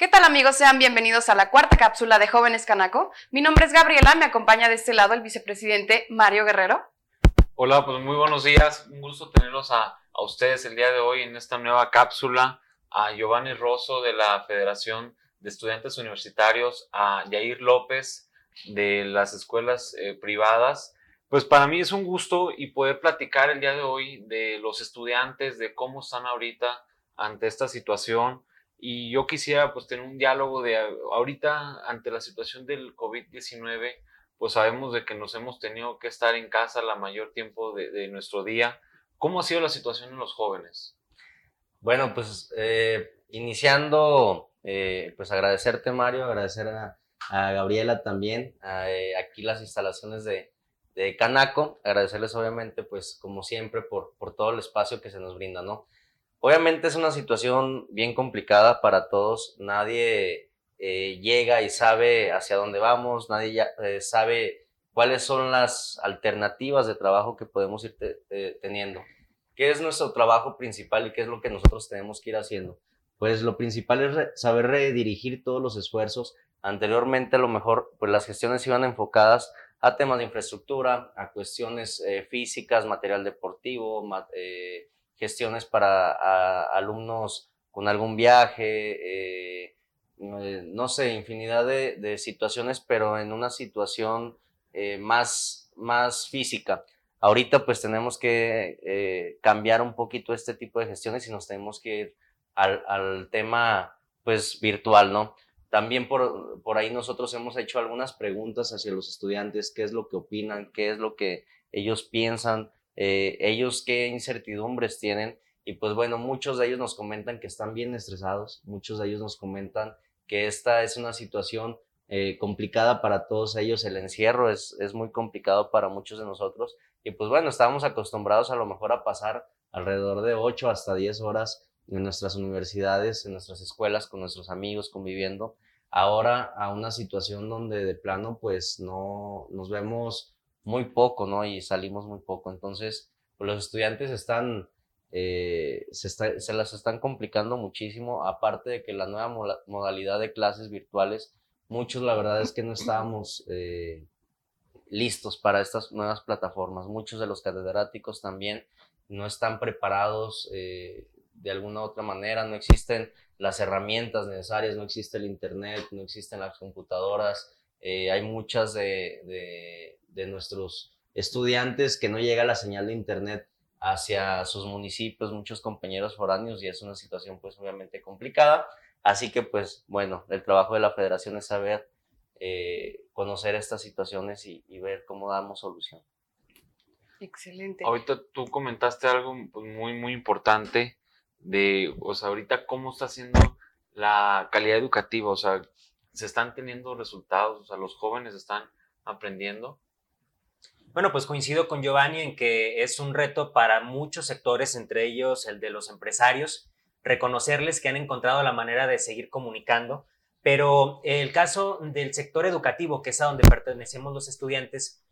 ¿Qué tal amigos? Sean bienvenidos a la cuarta cápsula de Jóvenes Canaco. Mi nombre es Gabriela, me acompaña de este lado el vicepresidente Mario Guerrero. Hola, pues muy buenos días, un gusto tenerlos a, ustedes el día de hoy en esta nueva cápsula, a Giovanni Rosso de la Federación de Estudiantes Universitarios, a Yair López de las escuelas eh, privadas. Pues para mí es un gusto y poder platicar el día de hoy de los estudiantes, de cómo están ahorita ante esta situación, y yo quisiera pues tener un diálogo de ahorita ante la situación del COVID-19, pues sabemos de que nos hemos tenido que estar en casa la mayor tiempo de, nuestro día. ¿Cómo ha sido la situación en los jóvenes? Bueno, pues eh, iniciando, eh, pues agradecerte Mario, agradecer a, Gabriela también, eh, aquí las instalaciones de, de Canaco, agradecerles obviamente pues como siempre por, por todo el espacio que se nos brinda, ¿no? Obviamente es una situación bien complicada para todos. Nadie eh, llega y sabe hacia dónde vamos, nadie ya, eh, sabe cuáles son las alternativas de trabajo que podemos ir teniendo. ¿Qué es nuestro trabajo principal y qué es lo que nosotros tenemos que ir haciendo? Pues lo principal es saber redirigir todos los esfuerzos. Anteriormente a lo mejor pues las gestiones iban enfocadas a temas de infraestructura, a cuestiones eh, físicas, material deportivo, gestiones para alumnos con algún viaje, eh, eh, no sé, infinidad de, situaciones, pero en una situación eh, más, más física. Ahorita pues tenemos que cambiar un poquito este tipo de gestiones y nos tenemos que ir al, al tema pues virtual, ¿no? También por, por, ahí nosotros hemos hecho algunas preguntas hacia los estudiantes, qué es lo que opinan, qué es lo que ellos piensan eh, ellos qué incertidumbres tienen. Y pues bueno, muchos de ellos nos comentan que están bien estresados, muchos de ellos nos comentan que esta es una situación eh, complicada para todos ellos, el encierro es, es muy complicado para muchos de nosotros. Y pues bueno, estábamos acostumbrados a lo mejor a pasar alrededor de 8 hasta 10 horas en nuestras universidades, en nuestras escuelas, con nuestros amigos, conviviendo. Ahora a una situación donde de plano pues no nos vemos muy poco, ¿no? Y salimos muy poco. Entonces, pues los estudiantes están, eh, se, se, las están complicando muchísimo, aparte de que la nueva modalidad de clases virtuales, muchos la verdad es que no estábamos eh, listos para estas nuevas plataformas. Muchos de los catedráticos también no están preparados eh, de alguna otra manera, no existen las herramientas necesarias, no existe el Internet, no existen las computadoras, hay muchas de nuestros estudiantes que no llega la señal de internet hacia sus municipios, muchos compañeros foráneos y es una situación pues obviamente complicada. Así que pues bueno, el trabajo de la federación es saber eh, conocer estas situaciones y, ver cómo damos solución. Excelente. Ahorita tú comentaste algo pues, muy, muy importante de, o sea, ahorita cómo está siendo la calidad educativa, o sea, se están teniendo resultados, o sea, los jóvenes están aprendiendo. Bueno, pues coincido con Giovanni en que es un reto para muchos sectores, entre ellos el de los empresarios, reconocerles que han encontrado la manera de seguir comunicando, pero el caso del sector educativo, que es a donde pertenecemos los estudiantes,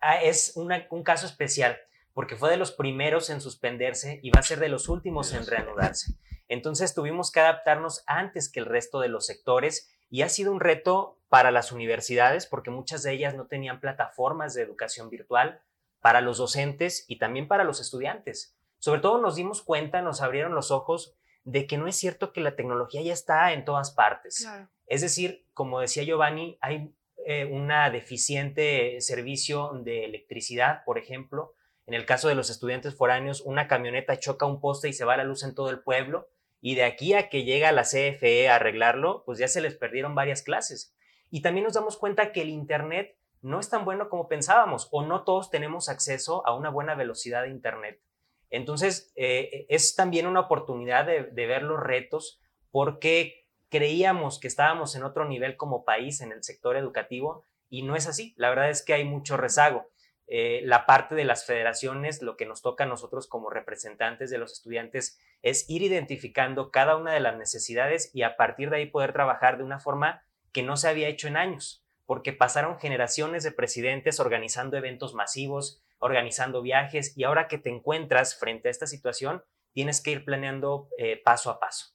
ah, es un caso especial porque fue de los primeros en suspenderse y va a ser de los últimos en reanudarse. Entonces tuvimos que adaptarnos antes que el resto de los sectores y ha sido un reto para las universidades porque muchas de ellas no tenían plataformas de educación virtual, para los docentes y también para los estudiantes. Sobre todo nos dimos cuenta, nos abrieron los ojos de que no es cierto que la tecnología ya está en todas partes. Es decir, como decía Giovanni, hay eh, una deficiente servicio de electricidad, por ejemplo. En el caso de los estudiantes foráneos, una camioneta choca un poste y se va la luz en todo el pueblo y de aquí a que llega la CFE a arreglarlo, pues ya se les perdieron varias clases. Y también nos damos cuenta que el Internet no es tan bueno como pensábamos o no todos tenemos acceso a una buena velocidad de Internet. Entonces, eh, es también una oportunidad de, de ver los retos porque creíamos que estábamos en otro nivel como país en el sector educativo y no es así. La verdad es que hay mucho rezago. Eh, la parte de las federaciones, lo que nos toca a nosotros como representantes de los estudiantes es ir identificando cada una de las necesidades y a partir de ahí poder trabajar de una forma que no se había hecho en años, porque pasaron generaciones de presidentes organizando eventos masivos, organizando viajes y ahora que te encuentras frente a esta situación, tienes que ir planeando eh, paso a paso.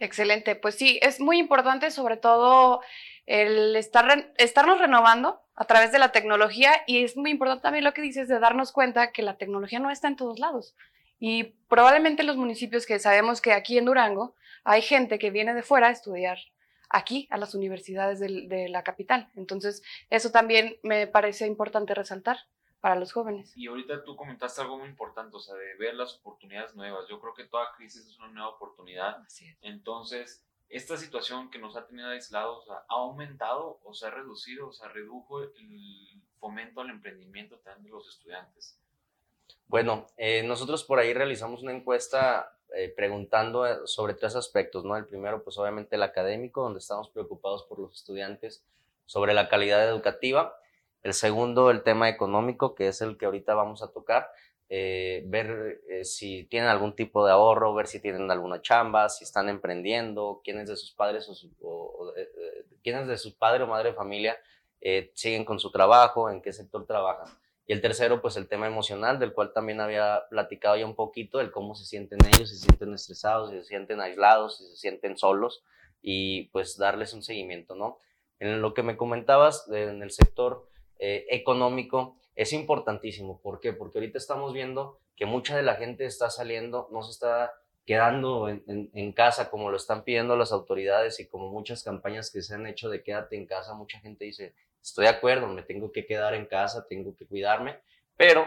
Excelente, pues sí, es muy importante sobre todo el estar, estarnos renovando a través de la tecnología y es muy importante también lo que dices de darnos cuenta que la tecnología no está en todos lados. Y probablemente en los municipios que sabemos que aquí en Durango hay gente que viene de fuera a estudiar aquí a las universidades de, la capital. Entonces, eso también me parece importante resaltar para los jóvenes. Y ahorita tú comentaste algo muy importante, o sea, de ver las oportunidades nuevas. Yo creo que toda crisis es una nueva oportunidad. Entonces, esta situación que nos ha tenido aislados ¿ha aumentado o se ha reducido, o sea, redujo el fomento al emprendimiento también de los estudiantes? Bueno, eh, nosotros por ahí realizamos una encuesta eh, preguntando eh, sobre tres aspectos, ¿no? El primero, pues obviamente el académico, donde estamos preocupados por los estudiantes sobre la calidad educativa. El segundo, el tema económico, que es el que ahorita vamos a tocar. Eh, ver eh, si tienen algún tipo de ahorro, ver si tienen alguna chamba, si están emprendiendo, quiénes de sus padres o, eh, quiénes de su padre o madre de familia siguen con su trabajo, en qué sector trabajan. Y el tercero, pues el tema emocional, del cual también había platicado ya un poquito, el cómo se sienten ellos, si se sienten estresados, si se sienten aislados, si se sienten solos, y pues darles un seguimiento, ¿no? En lo que me comentabas, en el sector económico, es importantísimo. ¿Por qué? Porque ahorita estamos viendo que mucha de la gente está saliendo, no se está quedando en, casa como lo están pidiendo las autoridades y como muchas campañas que se han hecho de quédate en casa, mucha gente dice, estoy de acuerdo, me tengo que quedar en casa, tengo que cuidarme, pero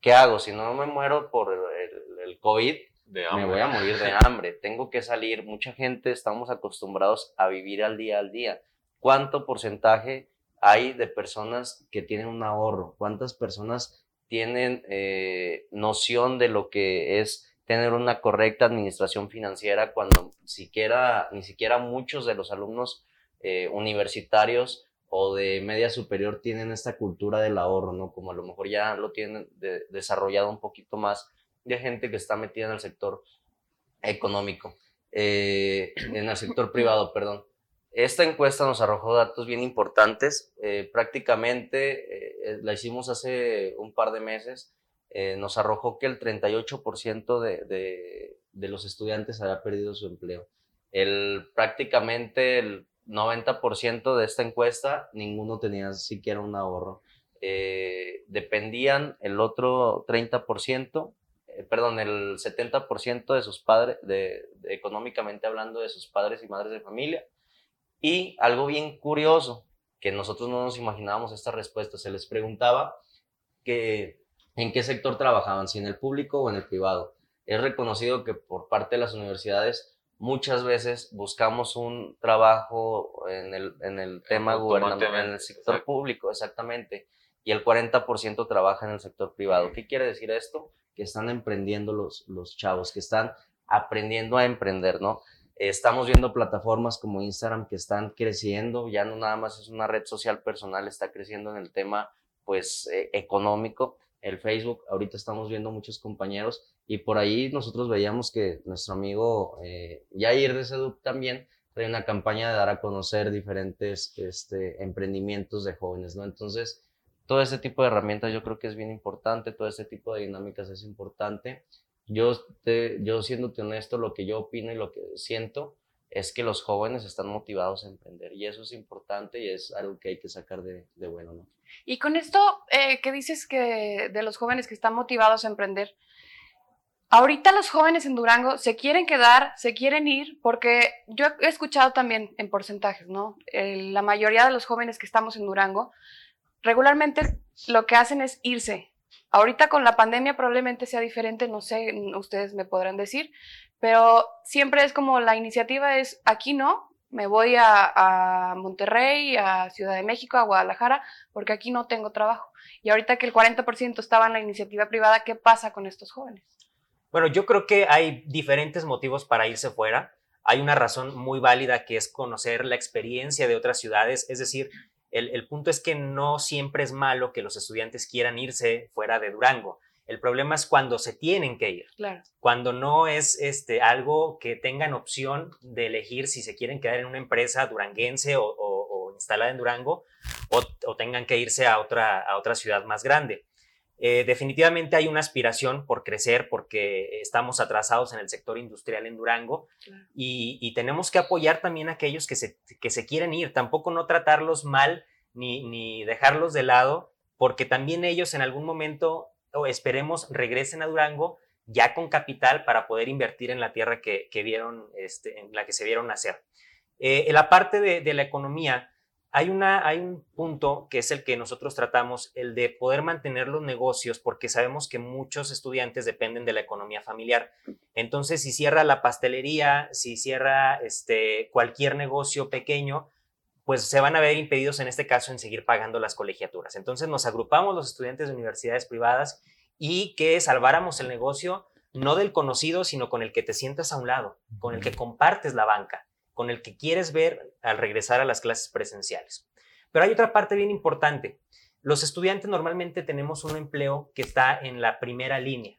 ¿qué hago? Si no me muero por el, el COVID, me voy a morir de hambre, tengo que salir. Mucha gente estamos acostumbrados a vivir al día al día. ¿Cuánto porcentaje hay de personas que tienen un ahorro? ¿Cuántas personas tienen eh, noción de lo que es tener una correcta administración financiera cuando ni siquiera muchos de los alumnos eh, universitarios o de media superior tienen esta cultura del ahorro, ¿no? Como a lo mejor ya lo tienen desarrollado un poquito más de gente que está metida en el sector económico, eh, en el sector privado, perdón. Esta encuesta nos arrojó datos bien importantes. Eh, prácticamente eh, la hicimos hace un par de meses. Eh, nos arrojó que el 38% de, los estudiantes había perdido su empleo. El, prácticamente el 90% de esta encuesta, ninguno tenía siquiera un ahorro. dependían el otro 30%, perdón, el 70% de sus padres, económicamente hablando, de sus padres y madres de familia y algo bien curioso, que nosotros no nos imaginábamos esta respuesta, se les preguntaba que en qué sector trabajaban, si en el público o en el privado. Es reconocido que por parte de las universidades muchas veces buscamos un trabajo en el, en el tema gubernamental, en el sector público, exactamente, y el 40% trabaja en el sector privado. ¿Qué quiere decir esto? Que están emprendiendo los, los chavos, que están aprendiendo a emprender, ¿no? Estamos viendo plataformas como Instagram que están creciendo, ya no nada más es una red social personal, está creciendo en el tema pues eh, económico. El Facebook, ahorita estamos viendo muchos compañeros y por ahí nosotros veíamos que nuestro amigo eh, de Seduc también trae una campaña de dar a conocer diferentes este, emprendimientos de jóvenes, ¿no? Entonces, todo este tipo de herramientas yo creo que es bien importante, todo este tipo de dinámicas es importante yo, te, yo siéndote honesto, lo que yo opino y lo que siento es que los jóvenes están motivados a emprender y eso es importante y es algo que hay que sacar de, de bueno, ¿no? Y con esto eh, que dices que de los jóvenes que están motivados a emprender, ahorita los jóvenes en Durango se quieren quedar, se quieren ir, porque yo he escuchado también en porcentajes, ¿no? la mayoría de los jóvenes que estamos en Durango regularmente lo que hacen es irse, Ahorita con la pandemia probablemente sea diferente, no sé, ustedes me podrán decir, pero siempre es como la iniciativa es aquí no, me voy a, Monterrey, a Ciudad de México, a Guadalajara, porque aquí no tengo trabajo. Y ahorita que el 40% estaba en la iniciativa privada, ¿qué pasa con estos jóvenes? Bueno, yo creo que hay diferentes motivos para irse fuera. Hay una razón muy válida que es conocer la experiencia de otras ciudades, es decir, el, punto es que no siempre es malo que los estudiantes quieran irse fuera de Durango. El problema es cuando se tienen que ir. Claro. Cuando no es este, algo que tengan opción de elegir si se quieren quedar en una empresa duranguense o, instalada en Durango o, tengan que irse a otra, a otra ciudad más grande. Eh, definitivamente hay una aspiración por crecer porque estamos atrasados en el sector industrial en Durango y, tenemos que apoyar también a aquellos que se, que se quieren ir, tampoco no tratarlos mal ni, ni dejarlos de lado porque también ellos en algún momento, o esperemos, regresen a Durango ya con capital para poder invertir en la tierra que, vieron, este, en la que se vieron nacer. Eh, en la parte de, de la economía, hay, una, hay un punto que es el que nosotros tratamos, el de poder mantener los negocios, porque sabemos que muchos estudiantes dependen de la economía familiar. Entonces, si cierra la pastelería, si cierra este, cualquier negocio pequeño, pues se van a ver impedidos en este caso en seguir pagando las colegiaturas. Entonces, nos agrupamos los estudiantes de universidades privadas y que salváramos el negocio no del conocido, sino con el que te sientas a un lado, con el que compartes la banca con el que quieres ver al regresar a las clases presenciales. Pero hay otra parte bien importante. Los estudiantes normalmente tenemos un empleo que está en la primera línea,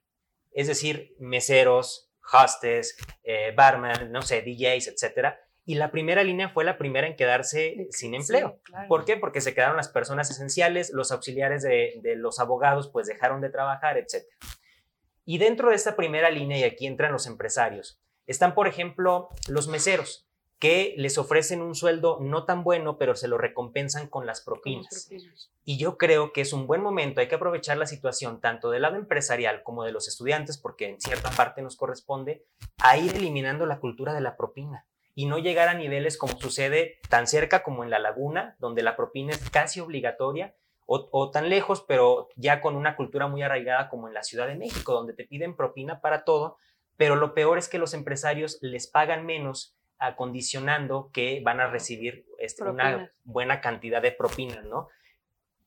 es decir, meseros, hostes, eh, barman, no sé, DJs, etcétera. Y la primera línea fue la primera en quedarse sin empleo. ¿Por qué? Porque se quedaron las personas esenciales, los auxiliares de, de los abogados pues dejaron de trabajar, etcétera. Y dentro de esta primera línea, y aquí entran los empresarios, están, por ejemplo, los meseros que les ofrecen un sueldo no tan bueno, pero se lo recompensan con las propinas. Y yo creo que es un buen momento, hay que aprovechar la situación tanto del lado empresarial como de los estudiantes, porque en cierta parte nos corresponde, a ir eliminando la cultura de la propina y no llegar a niveles como sucede tan cerca como en la laguna, donde la propina es casi obligatoria, o, o, tan lejos, pero ya con una cultura muy arraigada como en la Ciudad de México, donde te piden propina para todo, pero lo peor es que los empresarios les pagan menos acondicionando que van a recibir este, una buena cantidad de propinas, ¿no?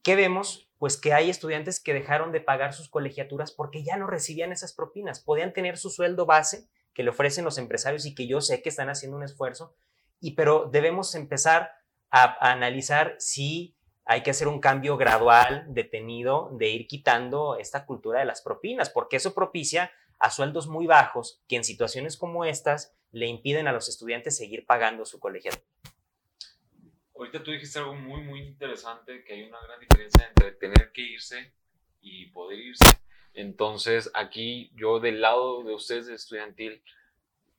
¿Qué vemos? Pues que hay estudiantes que dejaron de pagar sus colegiaturas porque ya no recibían esas propinas. Podían tener su sueldo base que le ofrecen los empresarios y que yo sé que están haciendo un esfuerzo, y pero debemos empezar a, analizar si hay que hacer un cambio gradual, detenido, de ir quitando esta cultura de las propinas, porque eso propicia a sueldos muy bajos que en situaciones como estas le impiden a los estudiantes seguir pagando su colegiatura. Ahorita tú dijiste algo muy, muy interesante, que hay una gran diferencia entre tener que irse y poder irse. Entonces, aquí yo del lado de ustedes de estudiantil,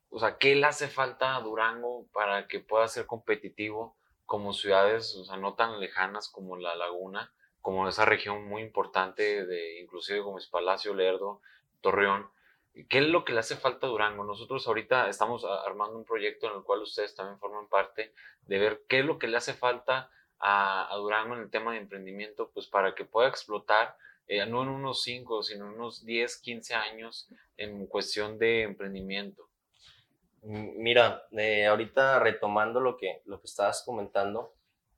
o sea, ¿qué le hace falta a Durango para que pueda ser competitivo como ciudades, o sea, no tan lejanas como La Laguna, como esa región muy importante de inclusive es Palacio, Lerdo, Torreón? ¿Qué es lo que le hace falta a Durango? Nosotros ahorita estamos armando un proyecto en el cual ustedes también forman parte de ver qué es lo que le hace falta a, Durango en el tema de emprendimiento, pues para que pueda explotar, eh, no en unos 5, sino en unos 10, 15 años en cuestión de emprendimiento. Mira, eh, ahorita retomando lo que, lo que estabas comentando,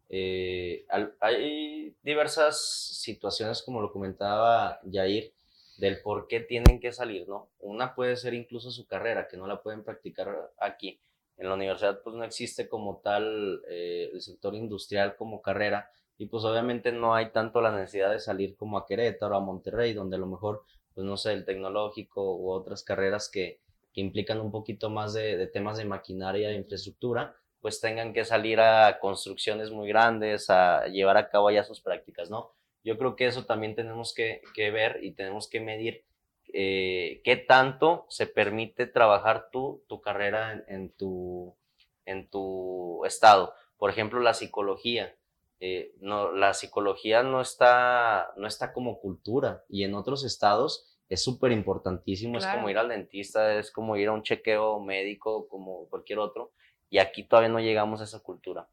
eh, hay diversas situaciones, como lo comentaba Jair, del por qué tienen que salir, ¿no? Una puede ser incluso su carrera, que no la pueden practicar aquí. En la universidad pues no existe como tal eh, el sector industrial como carrera y pues obviamente no hay tanto la necesidad de salir como a Querétaro, a Monterrey, donde a lo mejor, pues no sé, el tecnológico u otras carreras que, que implican un poquito más de, de temas de maquinaria, de infraestructura, pues tengan que salir a construcciones muy grandes, a llevar a cabo ya sus prácticas, ¿no? Yo creo que eso también tenemos que, ver y tenemos que medir eh, qué tanto se permite trabajar tú, tu carrera en, tu, en tu estado. Por ejemplo, la psicología. Eh, no, la psicología no está, no está como cultura y en otros estados es súper importantísimo, es como ir al dentista, es como ir a un chequeo médico, como cualquier otro, y aquí todavía no llegamos a esa cultura.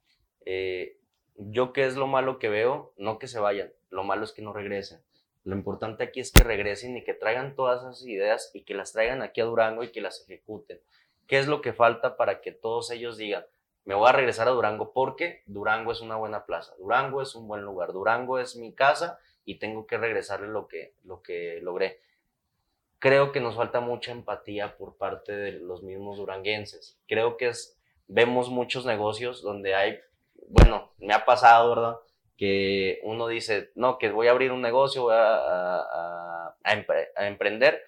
Eh, yo qué es lo malo que veo, no que se vayan, lo malo es que no regresen. Lo importante aquí es que regresen y que traigan todas esas ideas y que las traigan aquí a Durango y que las ejecuten. ¿Qué es lo que falta para que todos ellos digan, me voy a regresar a Durango porque Durango es una buena plaza, Durango es un buen lugar, Durango es mi casa y tengo que regresarle lo que, lo que logré? Creo que nos falta mucha empatía por parte de los mismos duranguenses. Creo que vemos muchos negocios donde hay bueno, me ha pasado, ¿verdad? Que uno dice, no, que voy a abrir un negocio, voy a, emprender.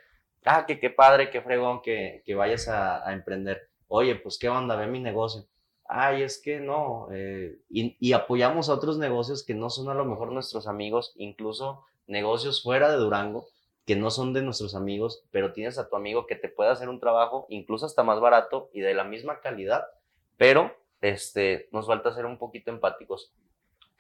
Ah, que qué padre, qué fregón que, que vayas a, emprender. Oye, pues qué onda, ve mi negocio. Ay, es que no. Eh, y, y, apoyamos a otros negocios que no son a lo mejor nuestros amigos, incluso negocios fuera de Durango que no son de nuestros amigos, pero tienes a tu amigo que te puede hacer un trabajo incluso hasta más barato y de la misma calidad, pero este, nos falta ser un poquito empáticos.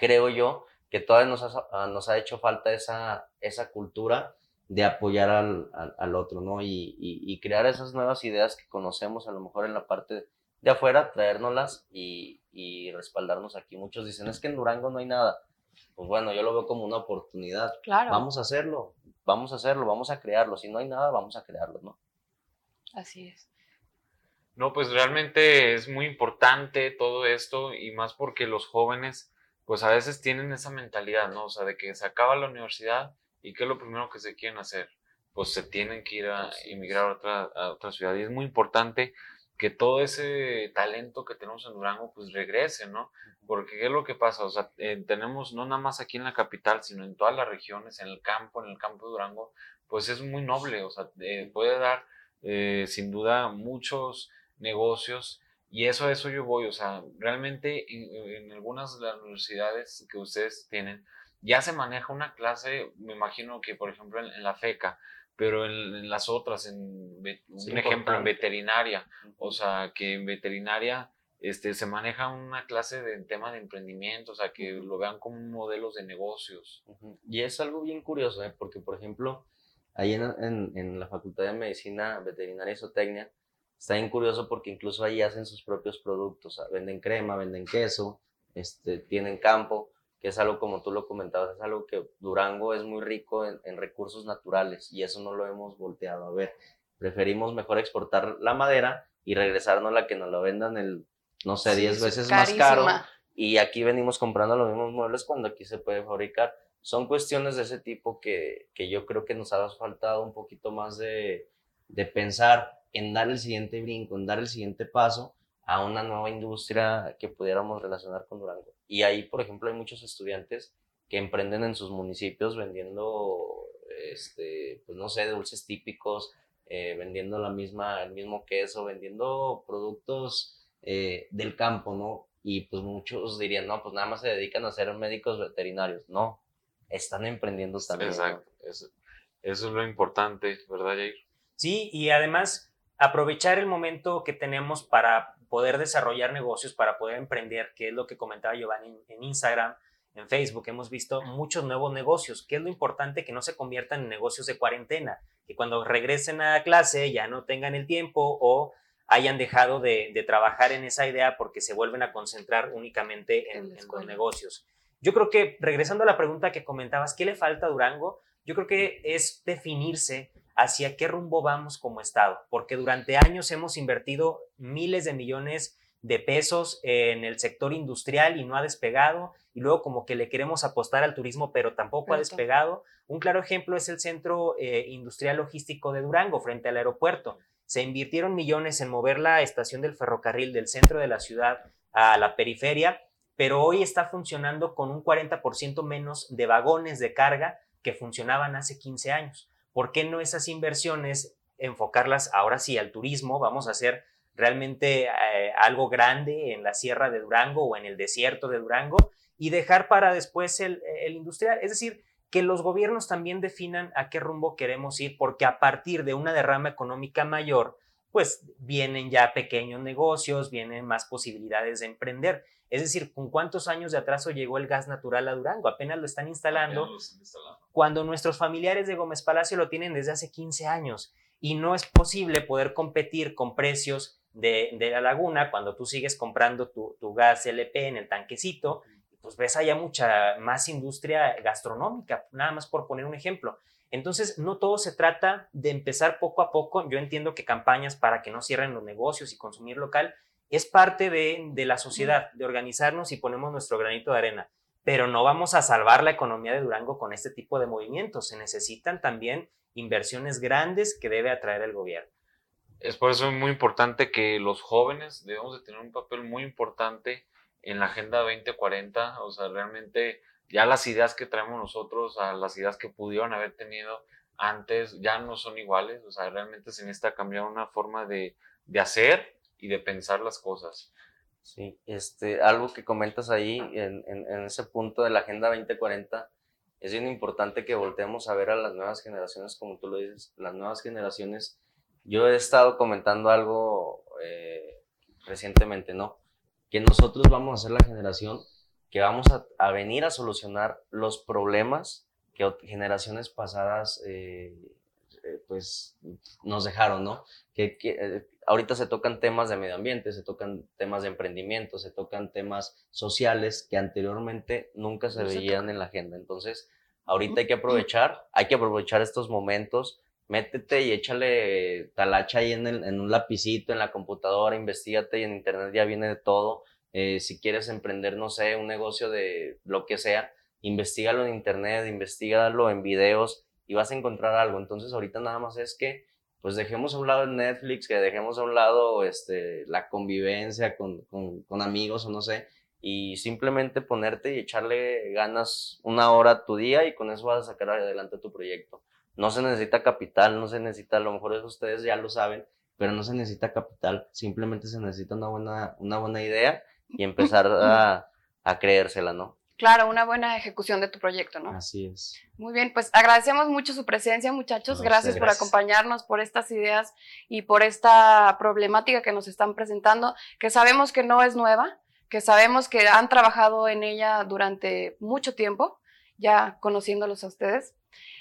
Creo yo que todavía nos ha, ah, nos ha hecho falta esa, esa cultura de apoyar al, al, otro, ¿no? Y, y, crear esas nuevas ideas que conocemos a lo mejor en la parte de afuera, traérnoslas y, y respaldarnos aquí. Muchos dicen, es que en Durango no hay nada. Pues bueno, yo lo veo como una oportunidad. Claro. Vamos a hacerlo, vamos a hacerlo, vamos a crearlo. Si no hay nada, vamos a crearlo, ¿no? Así es. No, pues realmente es muy importante todo esto y más porque los jóvenes, pues a veces tienen esa mentalidad, ¿no? O sea, de que se acaba la universidad y ¿qué es lo primero que se quieren hacer? Pues se tienen que ir a emigrar a otra, a otra ciudad y es muy importante que todo ese talento que tenemos en Durango pues regrese, ¿no? Porque ¿qué es lo que pasa? O sea, eh, tenemos no nada más aquí en la capital, sino en todas las regiones, en el campo, en el campo de Durango, pues es muy noble, o sea, eh, puede dar eh, sin duda muchos negocios y eso a eso yo voy, o sea, realmente en, algunas de las universidades que ustedes tienen ya se maneja una clase, me imagino que por ejemplo en la FECA, pero en, las otras, en un ejemplo, en veterinaria, o sea, que en veterinaria este, se maneja una clase de tema de emprendimiento, o sea, que lo vean como modelos de negocios. Y es algo bien curioso, ¿eh? porque, por ejemplo, ahí en, en, en, la Facultad de Medicina Veterinaria y Zootecnia, está bien curioso porque incluso ahí hacen sus propios productos, venden crema, venden queso, este, tienen campo, que es algo como tú lo comentabas, es algo que Durango es muy rico en, recursos naturales y eso no lo hemos volteado a ver. Preferimos mejor exportar la madera y regresarnos la que nos lo vendan el, no sé, 10 veces más caro. Y aquí venimos comprando los mismos muebles cuando aquí se puede fabricar. Son cuestiones de ese tipo que, que yo creo que nos ha faltado un poquito más de, de pensar en dar el siguiente brinco, en dar el siguiente paso a una nueva industria que pudiéramos relacionar con Durango. Y ahí, por ejemplo, hay muchos estudiantes que emprenden en sus municipios vendiendo, este, pues no sé, dulces típicos, eh, vendiendo la misma, el mismo queso, vendiendo productos eh, del campo, ¿no? Y pues muchos dirían, no, pues nada más se dedican a ser médicos veterinarios. No, están emprendiendo también. Exacto, eso, eso, es lo importante, ¿verdad, Jair? Sí, y además aprovechar el momento que tenemos para poder desarrollar negocios, para poder emprender, que es lo que comentaba Giovanni en, Instagram, en Facebook, hemos visto muchos nuevos negocios, que es lo importante que no se conviertan en negocios de cuarentena, que cuando regresen a clase ya no tengan el tiempo o hayan dejado de, trabajar en esa idea porque se vuelven a concentrar únicamente en, en, los negocios. Yo creo que, regresando a la pregunta que comentabas, ¿qué le falta a Durango? Yo creo que es definirse hacia qué rumbo vamos como Estado, porque durante años hemos invertido miles de millones de pesos en el sector industrial y no ha despegado, y luego como que le queremos apostar al turismo, pero tampoco ha despegado. Un claro ejemplo es el Centro eh, Industrial Logístico de Durango, frente al aeropuerto. Se invirtieron millones en mover la estación del ferrocarril del centro de la ciudad a la periferia, pero hoy está funcionando con un 40% menos de vagones de carga que funcionaban hace 15 años. ¿Por qué no esas inversiones enfocarlas ahora sí al turismo? Vamos a hacer realmente eh, algo grande en la sierra de Durango o en el desierto de Durango y dejar para después el, el industrial. Es decir, que los gobiernos también definan a qué rumbo queremos ir, porque a partir de una derrama económica mayor, pues vienen ya pequeños negocios, vienen más posibilidades de emprender. Es decir, ¿con cuántos años de atraso llegó el gas natural a Durango? Apenas lo están instalando, cuando nuestros familiares de Gómez Palacio lo tienen desde hace 15 años y no es posible poder competir con precios de, la laguna cuando tú sigues comprando tu, gas LP en el tanquecito, pues ves allá mucha más industria gastronómica, nada más por poner un ejemplo. Entonces, no todo se trata de empezar poco a poco. Yo entiendo que campañas para que no cierren los negocios y consumir local es parte de, la sociedad, de organizarnos y ponemos nuestro granito de arena. Pero no vamos a salvar la economía de Durango con este tipo de movimientos. Se necesitan también inversiones grandes que debe atraer el gobierno. Es por eso muy importante que los jóvenes debemos de tener un papel muy importante en la Agenda 2040. O sea, realmente ya las ideas que traemos nosotros, a las ideas que pudieron haber tenido antes, ya no son iguales. O sea, realmente se necesita cambiar una forma de, de hacer y de pensar las cosas. Sí, este, algo que comentas ahí en, en, ese punto de la Agenda 2040 es bien importante que volteemos a ver a las nuevas generaciones, como tú lo dices, las nuevas generaciones. Yo he estado comentando algo eh, recientemente, ¿no? Que nosotros vamos a ser la generación que vamos a, venir a solucionar los problemas que generaciones pasadas eh, eh, pues nos dejaron, ¿no? Que, que ahorita se tocan temas de medio ambiente, se tocan temas de emprendimiento, se tocan temas sociales que anteriormente nunca se veían en la agenda. Entonces, ahorita hay que aprovechar, hay que aprovechar estos momentos, métete y échale talacha ahí en, en un lapicito, en la computadora, investigate y en internet ya viene de todo. Eh, si quieres emprender, no sé, un negocio de lo que sea, investigalo en internet, investigalo en videos y vas a encontrar algo. Entonces ahorita nada más es que pues dejemos a un lado el Netflix, que dejemos a un lado este, la convivencia con, con, con, amigos o no sé, y simplemente ponerte y echarle ganas una hora a tu día y con eso vas a sacar adelante tu proyecto. No se necesita capital, no se necesita, a lo mejor eso ustedes ya lo saben, pero no se necesita capital, simplemente se necesita una buena, una buena idea y empezar a, a creérsela, ¿no? Claro, una buena ejecución de tu proyecto, ¿no? Así es. Muy bien, pues agradecemos mucho su presencia, muchachos. gracias, por acompañarnos, por estas ideas y por esta problemática que nos están presentando, que sabemos que no es nueva, que sabemos que han trabajado en ella durante mucho tiempo, ya conociéndolos a ustedes.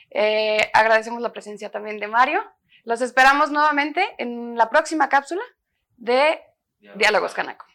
Eh, agradecemos la presencia también de Mario. Los esperamos nuevamente en la próxima cápsula de Diálogos Canaco.